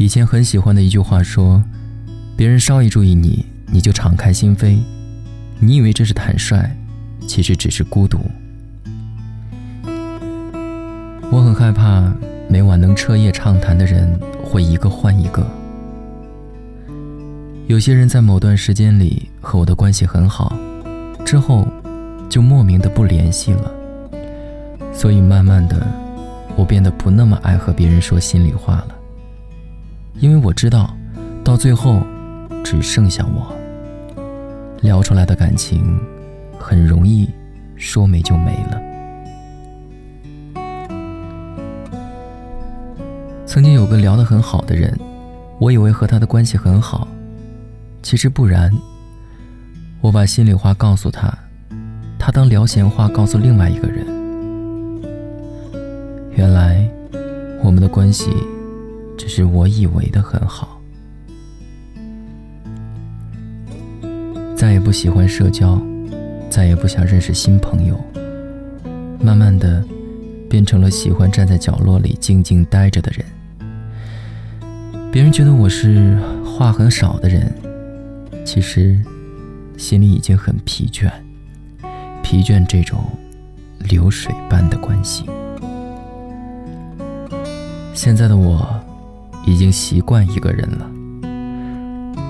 以前很喜欢的一句话说：“别人稍一注意你，你就敞开心扉。你以为这是坦率，其实只是孤独。”我很害怕，每晚能彻夜畅谈的人会一个换一个。有些人在某段时间里和我的关系很好，之后就莫名的不联系了。所以慢慢的，我变得不那么爱和别人说心里话了。因为我知道，到最后，只剩下我。聊出来的感情，很容易说没就没了。曾经有个聊得很好的人，我以为和他的关系很好，其实不然。我把心里话告诉他，他当聊闲话告诉另外一个人。原来，我们的关系。只是我以为的很好，再也不喜欢社交，再也不想认识新朋友。慢慢的，变成了喜欢站在角落里静静待着的人。别人觉得我是话很少的人，其实心里已经很疲倦，疲倦这种流水般的关系。现在的我。已经习惯一个人了，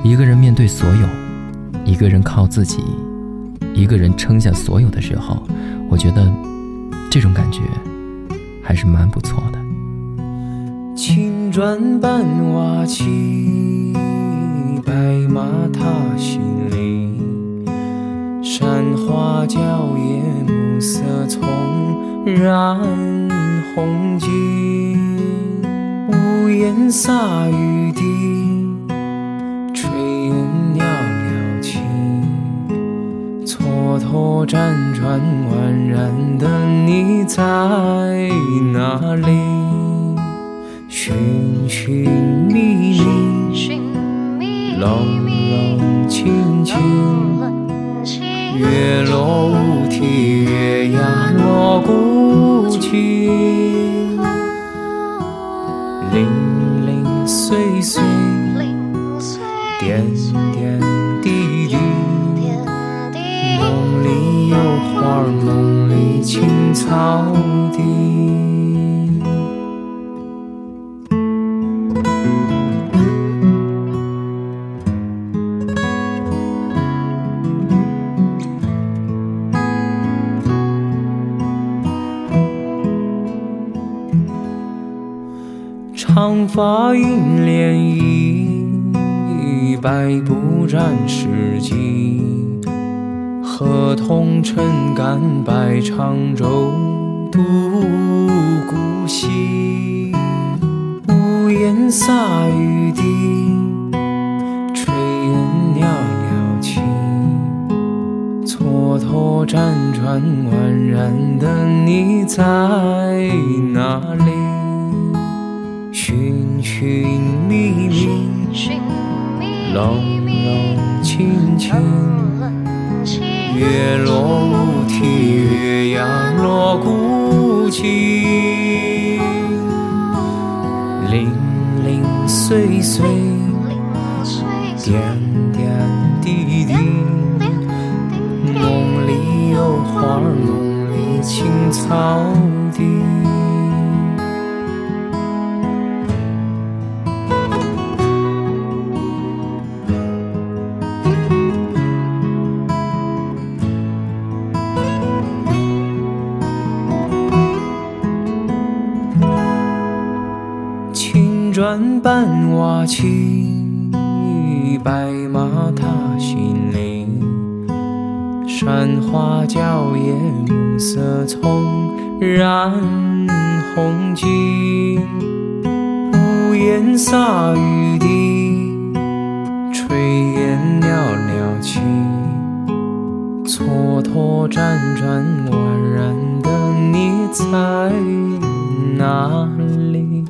一个人面对所有，一个人靠自己，一个人撑下所有的时候，我觉得这种感觉还是蛮不错的。青砖伴瓦漆，白马踏新林，山花娇艳，暮色丛染红巾。屋檐洒雨滴，炊烟袅袅起，蹉跎辗转宛然的你在哪里？寻寻觅觅，冷冷清清，月落乌啼，月牙落孤岁岁，点点滴滴，梦里有花，梦里青草地。长发映涟漪，白布展世纪。河童撑杆摆长舟，渡古稀。屋檐洒雨滴，炊烟袅袅起。蹉跎辗转宛然的你在哪里？寻寻觅觅，冷冷清清，月落乌啼，月牙落孤井，零零碎碎，点点滴滴，梦里有花，梦里青草地。青砖伴瓦漆，白马踏新林。山花娇艳，暮色葱染红巾。屋檐洒雨滴，炊烟袅袅起。蹉跎辗转宛然的你在哪里？